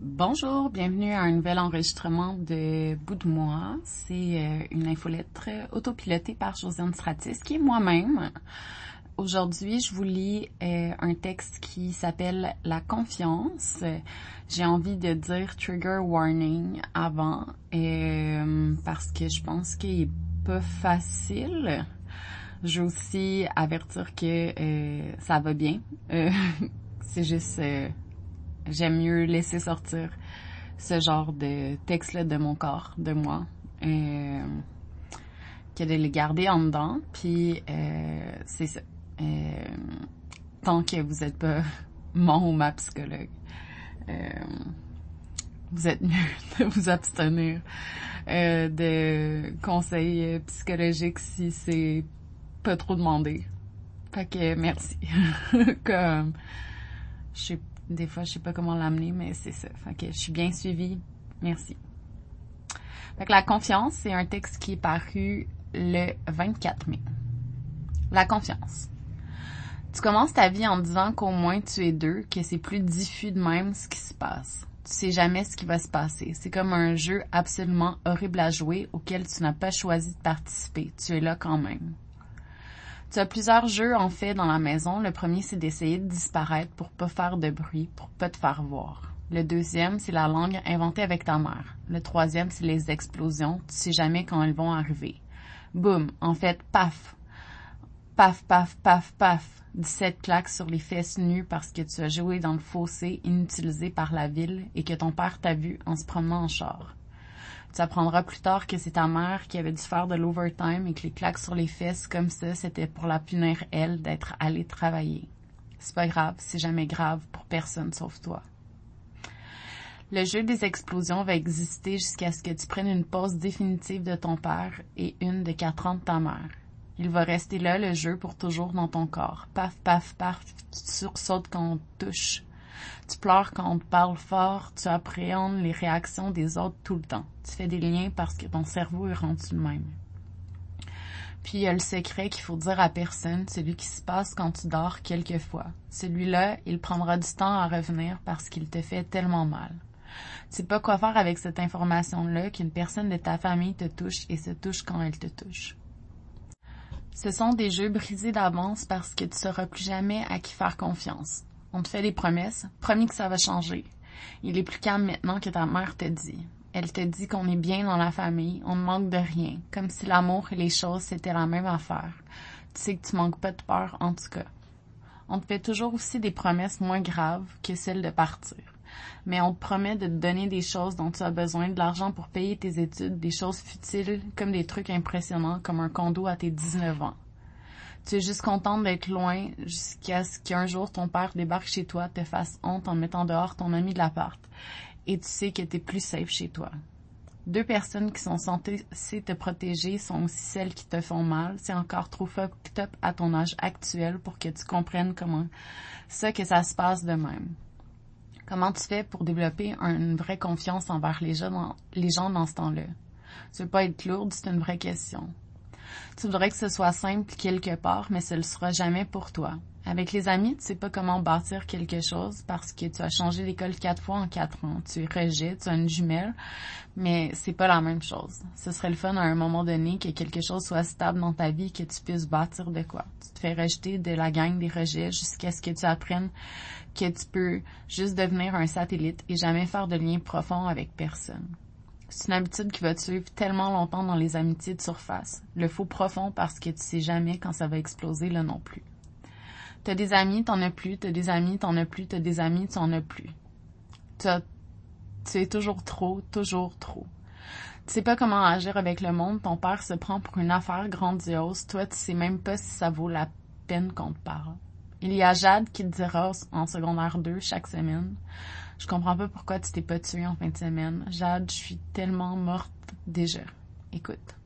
Bonjour, bienvenue à un nouvel enregistrement de Bout de moi. C'est euh, une infolettre autopilotée par Josiane Stratis, qui est moi-même. Aujourd'hui, je vous lis euh, un texte qui s'appelle La confiance. J'ai envie de dire trigger warning avant euh, parce que je pense qu'il est pas facile. Je veux aussi avertir que ça va bien. C'est juste j'aime mieux laisser sortir ce genre de texte-là de mon corps, de moi, euh, que de les garder en dedans. Puis euh, c'est ça. Euh, tant que vous n'êtes pas mon ou ma psychologue, euh, vous êtes mieux de vous abstenir de conseils psychologiques si c'est pas trop demandé. Fait que merci. Comme je sais des fois, je sais pas comment l'amener, mais c'est ça. Fait que je suis bien suivie. Merci. Fait que la confiance, c'est un texte qui est paru le 24 mai. La confiance. Tu commences ta vie en disant qu'au moins tu es deux, que c'est plus diffus de même ce qui se passe. Tu sais jamais ce qui va se passer. C'est comme un jeu absolument horrible à jouer auquel tu n'as pas choisi de participer. Tu es là quand même. Tu as plusieurs jeux en fait dans la maison. Le premier, c'est d'essayer de disparaître pour pas faire de bruit, pour pas te faire voir. Le deuxième, c'est la langue inventée avec ta mère. Le troisième, c'est les explosions. Tu sais jamais quand elles vont arriver. Boum. En fait, paf. Paf, paf, paf, paf. 17 claques sur les fesses nues parce que tu as joué dans le fossé inutilisé par la ville et que ton père t'a vu en se promenant en char. Tu apprendras plus tard que c'est ta mère qui avait dû faire de l'overtime et que les claques sur les fesses comme ça, c'était pour la punir elle d'être allée travailler. C'est pas grave, c'est jamais grave pour personne sauf toi. Le jeu des explosions va exister jusqu'à ce que tu prennes une pause définitive de ton père et une de quatre ans de ta mère. Il va rester là, le jeu, pour toujours dans ton corps. Paf, paf, paf, tu sursautes quand on touche. Tu pleures quand on te parle fort, tu appréhendes les réactions des autres tout le temps. Tu fais des liens parce que ton cerveau est rendu le même. Puis il y a le secret qu'il faut dire à personne, celui qui se passe quand tu dors quelquefois. Celui-là, il prendra du temps à revenir parce qu'il te fait tellement mal. Tu sais pas quoi faire avec cette information-là qu'une personne de ta famille te touche et se touche quand elle te touche. Ce sont des jeux brisés d'avance parce que tu sauras plus jamais à qui faire confiance. On te fait des promesses, promis que ça va changer. Il est plus calme maintenant que ta mère te dit. Elle te dit qu'on est bien dans la famille, on ne manque de rien, comme si l'amour et les choses c'était la même affaire. Tu sais que tu manques pas de peur en tout cas. On te fait toujours aussi des promesses moins graves que celles de partir. Mais on te promet de te donner des choses dont tu as besoin, de l'argent pour payer tes études, des choses futiles comme des trucs impressionnants comme un condo à tes 19 ans. Tu es juste contente d'être loin jusqu'à ce qu'un jour ton père débarque chez toi, te fasse honte en mettant dehors ton ami de l'appart. Et tu sais que t'es plus safe chez toi. Deux personnes qui sont censées te protéger sont aussi celles qui te font mal. C'est encore trop fucked up à ton âge actuel pour que tu comprennes comment ça que ça se passe de même. Comment tu fais pour développer une vraie confiance envers les gens dans, les gens ce temps-là? Tu veux pas être lourde, c'est une vraie question. Tu voudrais que ce soit simple quelque part, mais ce ne sera jamais pour toi. Avec les amis, tu sais pas comment bâtir quelque chose parce que tu as changé l'école quatre fois en quatre ans. Tu es rejet, tu as une jumelle, mais c'est pas la même chose. Ce serait le fun à un moment donné que quelque chose soit stable dans ta vie, que tu puisses bâtir de quoi. Tu te fais rejeter de la gang des rejets jusqu'à ce que tu apprennes que tu peux juste devenir un satellite et jamais faire de lien profond avec personne. C'est une habitude qui va te suivre tellement longtemps dans les amitiés de surface. Le faux profond parce que tu sais jamais quand ça va exploser là non plus. T'as des amis, t'en as plus, t'as des amis, t'en as plus, t'as des amis, t'en as plus. T'as, tu es toujours trop, toujours trop. Tu sais pas comment agir avec le monde, ton père se prend pour une affaire grandiose, toi tu sais même pas si ça vaut la peine qu'on te parle. Il y a Jade qui te dira en secondaire 2 chaque semaine. Je comprends pas pourquoi tu t'es pas tué en fin de semaine. Jade, je suis tellement morte déjà. Écoute.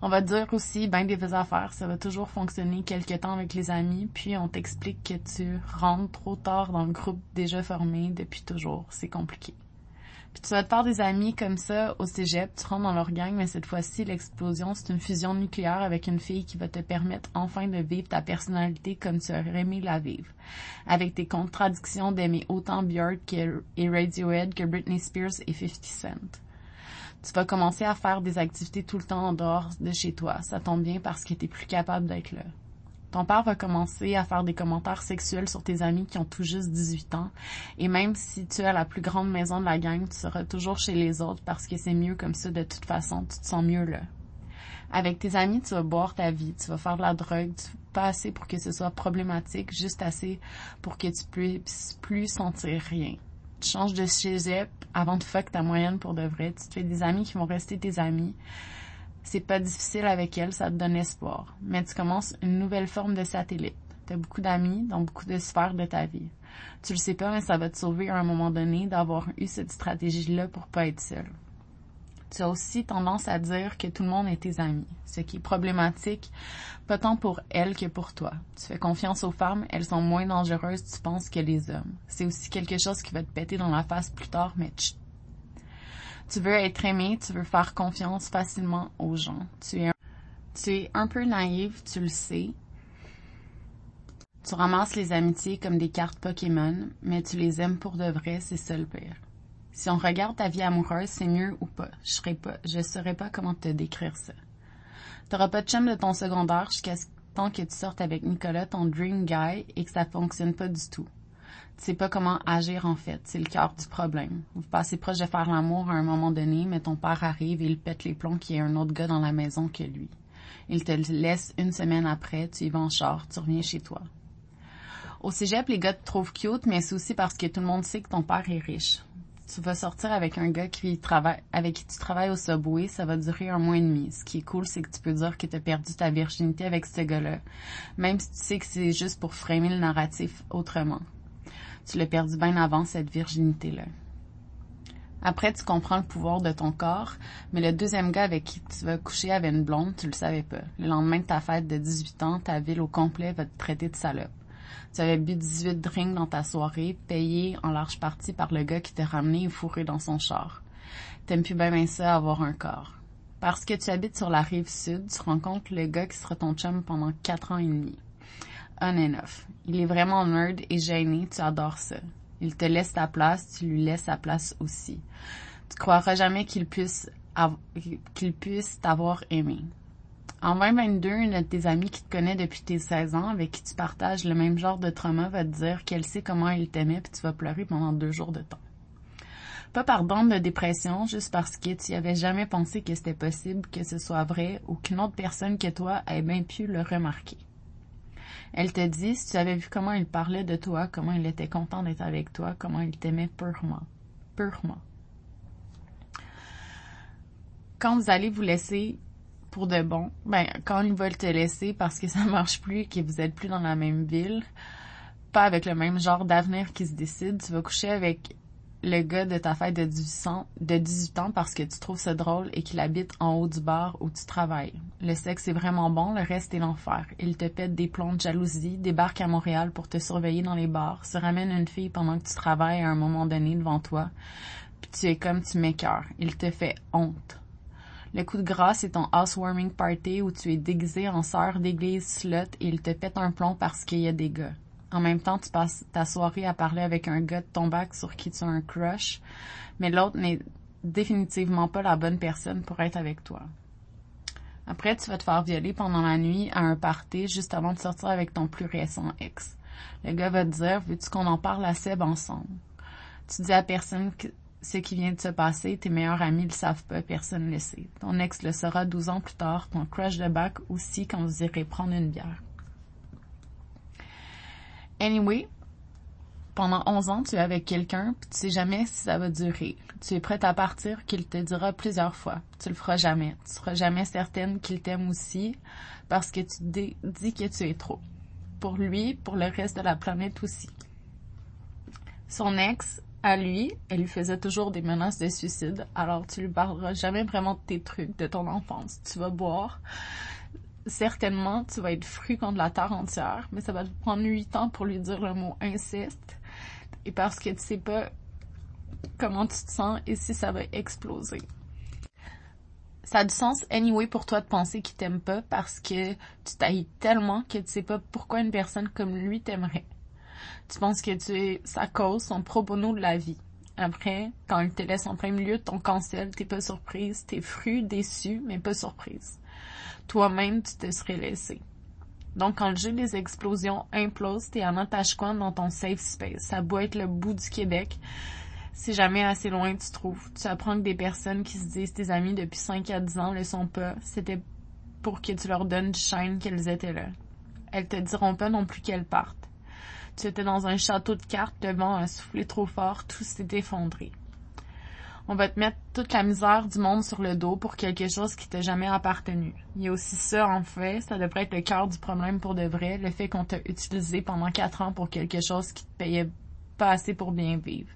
On va te dire aussi ben des affaires, ça va toujours fonctionner quelque temps avec les amis, puis on t'explique que tu rentres trop tard dans le groupe déjà formé depuis toujours. C'est compliqué. Puis tu vas te faire des amis comme ça au cégep, tu rentres dans leur gang, mais cette fois-ci, l'explosion, c'est une fusion nucléaire avec une fille qui va te permettre enfin de vivre ta personnalité comme tu aurais aimé la vivre. Avec tes contradictions d'aimer autant Björk et Radiohead que Britney Spears et 50 Cent. Tu vas commencer à faire des activités tout le temps en dehors de chez toi. Ça tombe bien parce que t'es plus capable d'être là. Ton père va commencer à faire des commentaires sexuels sur tes amis qui ont tout juste 18 ans. Et même si tu as la plus grande maison de la gang, tu seras toujours chez les autres parce que c'est mieux comme ça de toute façon. Tu te sens mieux là. Avec tes amis, tu vas boire ta vie, tu vas faire de la drogue, pas assez pour que ce soit problématique, juste assez pour que tu puisses plus sentir rien. Tu changes de cégep avant de fuck ta moyenne pour de vrai. Tu te fais des amis qui vont rester tes amis c'est pas difficile avec elle, ça te donne espoir. Mais tu commences une nouvelle forme de satellite. Tu beaucoup d'amis dans beaucoup de sphères de ta vie. Tu le sais pas, mais ça va te sauver à un moment donné d'avoir eu cette stratégie-là pour pas être seul. Tu as aussi tendance à dire que tout le monde est tes amis, ce qui est problématique, pas tant pour elles que pour toi. Tu fais confiance aux femmes, elles sont moins dangereuses, tu penses, que les hommes. C'est aussi quelque chose qui va te péter dans la face plus tard, mais tu veux être aimé, tu veux faire confiance facilement aux gens. Tu es, un, peu naïf, tu le sais. Tu ramasses les amitiés comme des cartes Pokémon, mais tu les aimes pour de vrai, c'est ça le pire. Si on regarde ta vie amoureuse, c'est mieux ou pas? Je serais pas, je saurais pas comment te décrire ça. T'auras pas de chum de ton secondaire jusqu'à ce temps que tu sortes avec Nicolas, ton dream guy, et que ça fonctionne pas du tout tu sais pas comment agir en fait. C'est le cœur du problème. Vous passez proche de faire l'amour à un moment donné, mais ton père arrive et il pète les plombs qu'il y a un autre gars dans la maison que lui. Il te laisse une semaine après, tu y vas en char, tu reviens chez toi. Au cégep, les gars te trouvent cute, mais c'est aussi parce que tout le monde sait que ton père est riche. Tu vas sortir avec un gars qui travaille, avec qui tu travailles au Subway, ça va durer un mois et demi. Ce qui est cool, c'est que tu peux dire que tu as perdu ta virginité avec ce gars-là, même si tu sais que c'est juste pour framer le narratif autrement. Tu l'as perdu bien avant cette virginité-là. Après, tu comprends le pouvoir de ton corps, mais le deuxième gars avec qui tu vas coucher avait une blonde, tu le savais pas. Le lendemain de ta fête de 18 ans, ta ville au complet va te traiter de salope. Tu avais bu 18 drinks dans ta soirée, payé en large partie par le gars qui t'a ramené et fourré dans son char. T'aimes plus bien, bien ça avoir un corps. Parce que tu habites sur la rive sud, tu rencontres le gars qui sera ton chum pendant quatre ans et demi on and off. Il est vraiment nerd et gêné, tu adores ça. Il te laisse ta place, tu lui laisses sa place aussi. Tu croiras jamais qu'il puisse qu'il puisse t'avoir aimé. En 2022, une de tes amies qui te connaît depuis tes 16 ans, avec qui tu partages le même genre de trauma, va te dire qu'elle sait comment il t'aimait puis tu vas pleurer pendant deux jours de temps. Pas par don de dépression, juste parce que tu avais jamais pensé que c'était possible que ce soit vrai ou qu'une autre personne que toi ait bien pu le remarquer. Elle te dit, si tu avais vu comment il parlait de toi, comment il était content d'être avec toi, comment il t'aimait purement. Purement. Quand vous allez vous laisser pour de bon, ben, quand il va te laisser parce que ça marche plus et que vous êtes plus dans la même ville, pas avec le même genre d'avenir qui se décide, tu vas coucher avec le gars de ta fête de 18 ans, de 18 ans parce que tu trouves ça drôle et qu'il habite en haut du bar où tu travailles. Le sexe est vraiment bon, le reste est l'enfer. Il te pète des plombs de jalousie, débarque à Montréal pour te surveiller dans les bars, se ramène une fille pendant que tu travailles à un moment donné devant toi, puis tu es comme tu m'écœures. Il te fait honte. Le coup de grâce est ton housewarming party où tu es déguisé en sœur d'église slot et il te pète un plomb parce qu'il y a des gars. En même temps, tu passes ta soirée à parler avec un gars de ton bac sur qui tu as un crush, mais l'autre n'est définitivement pas la bonne personne pour être avec toi. Après, tu vas te faire violer pendant la nuit à un party juste avant de sortir avec ton plus récent ex. Le gars va te dire, veux-tu qu'on en parle à Seb ensemble? Tu dis à personne ce qui vient de se passer, tes meilleurs amis le savent pas, personne ne le sait. Ton ex le saura 12 ans plus tard, ton crush de bac aussi quand vous irez prendre une bière. Anyway, pendant 11 ans, tu es avec quelqu'un, puis tu sais jamais si ça va durer. Tu es prête à partir qu'il te dira plusieurs fois. Tu le feras jamais. Tu seras jamais certaine qu'il t'aime aussi parce que tu dis que tu es trop. Pour lui, pour le reste de la planète aussi. Son ex, à lui, elle lui faisait toujours des menaces de suicide, alors tu lui parleras jamais vraiment de tes trucs, de ton enfance. Tu vas boire, certainement, tu vas être fru contre la terre entière, mais ça va te prendre huit ans pour lui dire le mot inceste. Et parce que tu sais pas comment tu te sens et si ça va exploser. Ça a du sens anyway pour toi de penser qu'il t'aime pas parce que tu t'haïs tellement que tu sais pas pourquoi une personne comme lui t'aimerait. Tu penses que tu es sa cause, son pro bono de la vie. Après, quand il te laisse en plein milieu de ton cancel, t'es pas surprise, t'es fru, déçu, mais pas surprise. Toi-même, tu te serais laissé. Donc, quand le jeu des explosions implose, t'es en attache-coin dans ton safe space. Ça doit être le bout du Québec. Si jamais assez loin tu trouves. Tu apprends que des personnes qui se disent tes amis depuis 5 à 10 ans le sont pas. C'était pour que tu leur donnes du shine qu'elles étaient là. Elles te diront pas non plus qu'elles partent. Tu étais dans un château de cartes, le vent a soufflé trop fort, tout s'est effondré. On va te mettre toute la misère du monde sur le dos pour quelque chose qui t'a jamais appartenu. Il y a aussi ça, en fait, ça devrait être le cœur du problème pour de vrai, le fait qu'on t'a utilisé pendant quatre ans pour quelque chose qui te payait pas assez pour bien vivre,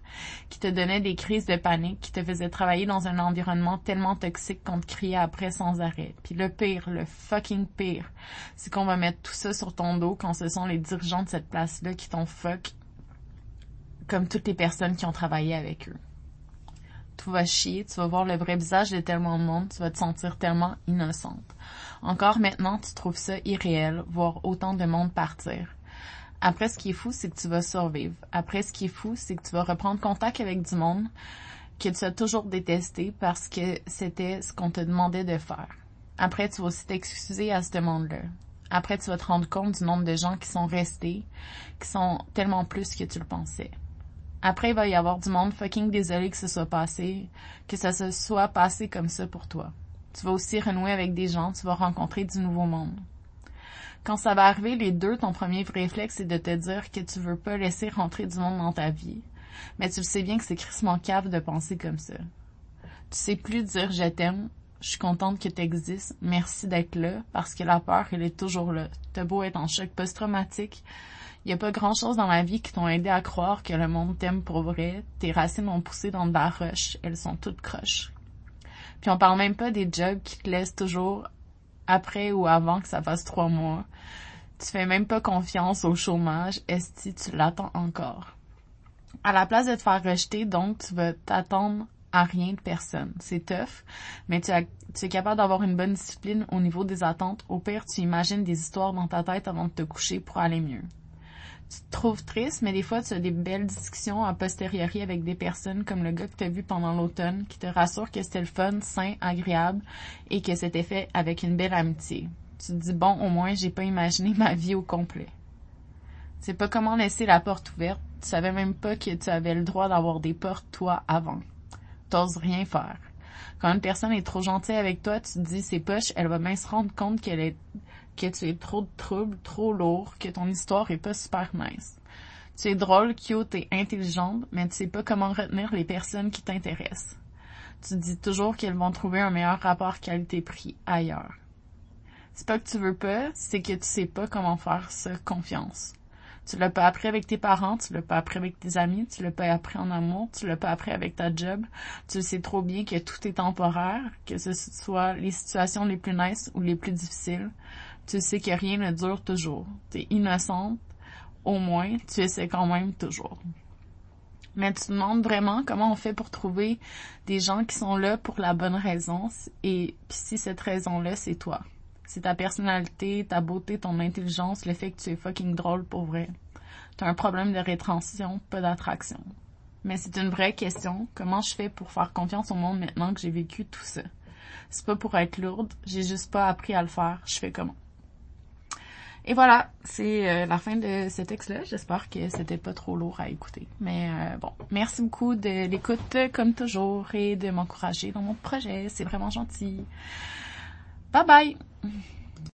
qui te donnait des crises de panique, qui te faisait travailler dans un environnement tellement toxique qu'on te criait après sans arrêt. Puis le pire, le fucking pire, c'est qu'on va mettre tout ça sur ton dos quand ce sont les dirigeants de cette place-là qui t'ont fuck comme toutes les personnes qui ont travaillé avec eux. Tout va chier, tu vas voir le vrai visage de tellement de monde, tu vas te sentir tellement innocente. Encore maintenant, tu trouves ça irréel, voir autant de monde partir. Après, ce qui est fou, c'est que tu vas survivre. Après, ce qui est fou, c'est que tu vas reprendre contact avec du monde que tu as toujours détesté parce que c'était ce qu'on te demandait de faire. Après, tu vas aussi t'excuser à ce monde-là. Après, tu vas te rendre compte du nombre de gens qui sont restés, qui sont tellement plus que tu le pensais. Après, il va y avoir du monde fucking désolé que ce soit passé, que ça se soit passé comme ça pour toi. Tu vas aussi renouer avec des gens, tu vas rencontrer du nouveau monde. Quand ça va arriver, les deux, ton premier réflexe, c'est de te dire que tu veux pas laisser rentrer du monde dans ta vie. Mais tu sais bien que c'est crissement cave de penser comme ça. Tu sais plus dire je t'aime, je suis contente que tu existes, merci d'être là, parce que la peur, elle est toujours là. T'as beau être en choc post-traumatique, il y a pas grand chose dans la vie qui t'ont aidé à croire que le monde t'aime pour vrai. Tes racines ont poussé dans de la roche, elles sont toutes croches. Puis on parle même pas des jobs qui te laissent toujours après ou avant que ça fasse trois mois. Tu fais même pas confiance au chômage, est-ce que tu l'attends encore? À la place de te faire rejeter, donc, tu vas t'attendre à rien de personne. C'est tough, mais tu, tu es capable d'avoir une bonne discipline au niveau des attentes. Au pire, tu imagines des histoires dans ta tête avant de te coucher pour aller mieux tu te trouves triste, mais des fois, tu as des belles discussions a posteriori avec des personnes comme le gars que tu as vu pendant l'automne, qui te rassure que c'était le fun, sain, agréable et que c'était fait avec une belle amitié. Tu te dis, bon, au moins, j'ai pas imaginé ma vie au complet. Sais pas comment laisser la porte ouverte. Tu savais même pas que tu avais le droit d'avoir des portes, toi, avant. T'oses rien faire. Quand une personne est trop gentille avec toi, tu te dis, c'est poche, elle va bien se rendre compte qu'elle est que tu es trop de trouble, trop lourd, que ton histoire est pas super nice. Tu es drôle, cute et intelligente, mais tu sais pas comment retenir les personnes qui t'intéressent. Tu dis toujours qu'elles vont trouver un meilleur rapport qualité-prix ailleurs. C'est pas que tu veux pas, c'est que tu sais pas comment faire ça confiance. Tu l'as pas appris avec tes parents, tu l'as pas appris avec tes amis, tu l'as pas appris en amour, tu l'as pas appris avec ta job. Tu sais trop bien que tout est temporaire, que ce soit les situations les plus nice ou les plus difficiles tu sais que rien ne dure toujours. Tu es innocente, au moins, tu essaies quand même toujours. Mais tu te demandes vraiment comment on fait pour trouver des gens qui sont là pour la bonne raison et si cette raison-là, c'est toi. C'est ta personnalité, ta beauté, ton intelligence, le fait que tu es fucking drôle pour vrai. Tu as un problème de rétention, pas d'attraction. Mais c'est une vraie question. Comment je fais pour faire confiance au monde maintenant que j'ai vécu tout ça? C'est pas pour être lourde, j'ai juste pas appris à le faire. Je fais comment? Et voilà, c'est euh, la fin de ce texte-là. J'espère que c'était pas trop lourd à écouter. Mais euh, bon, merci beaucoup de l'écoute comme toujours et de m'encourager dans mon projet. C'est vraiment gentil. Bye bye!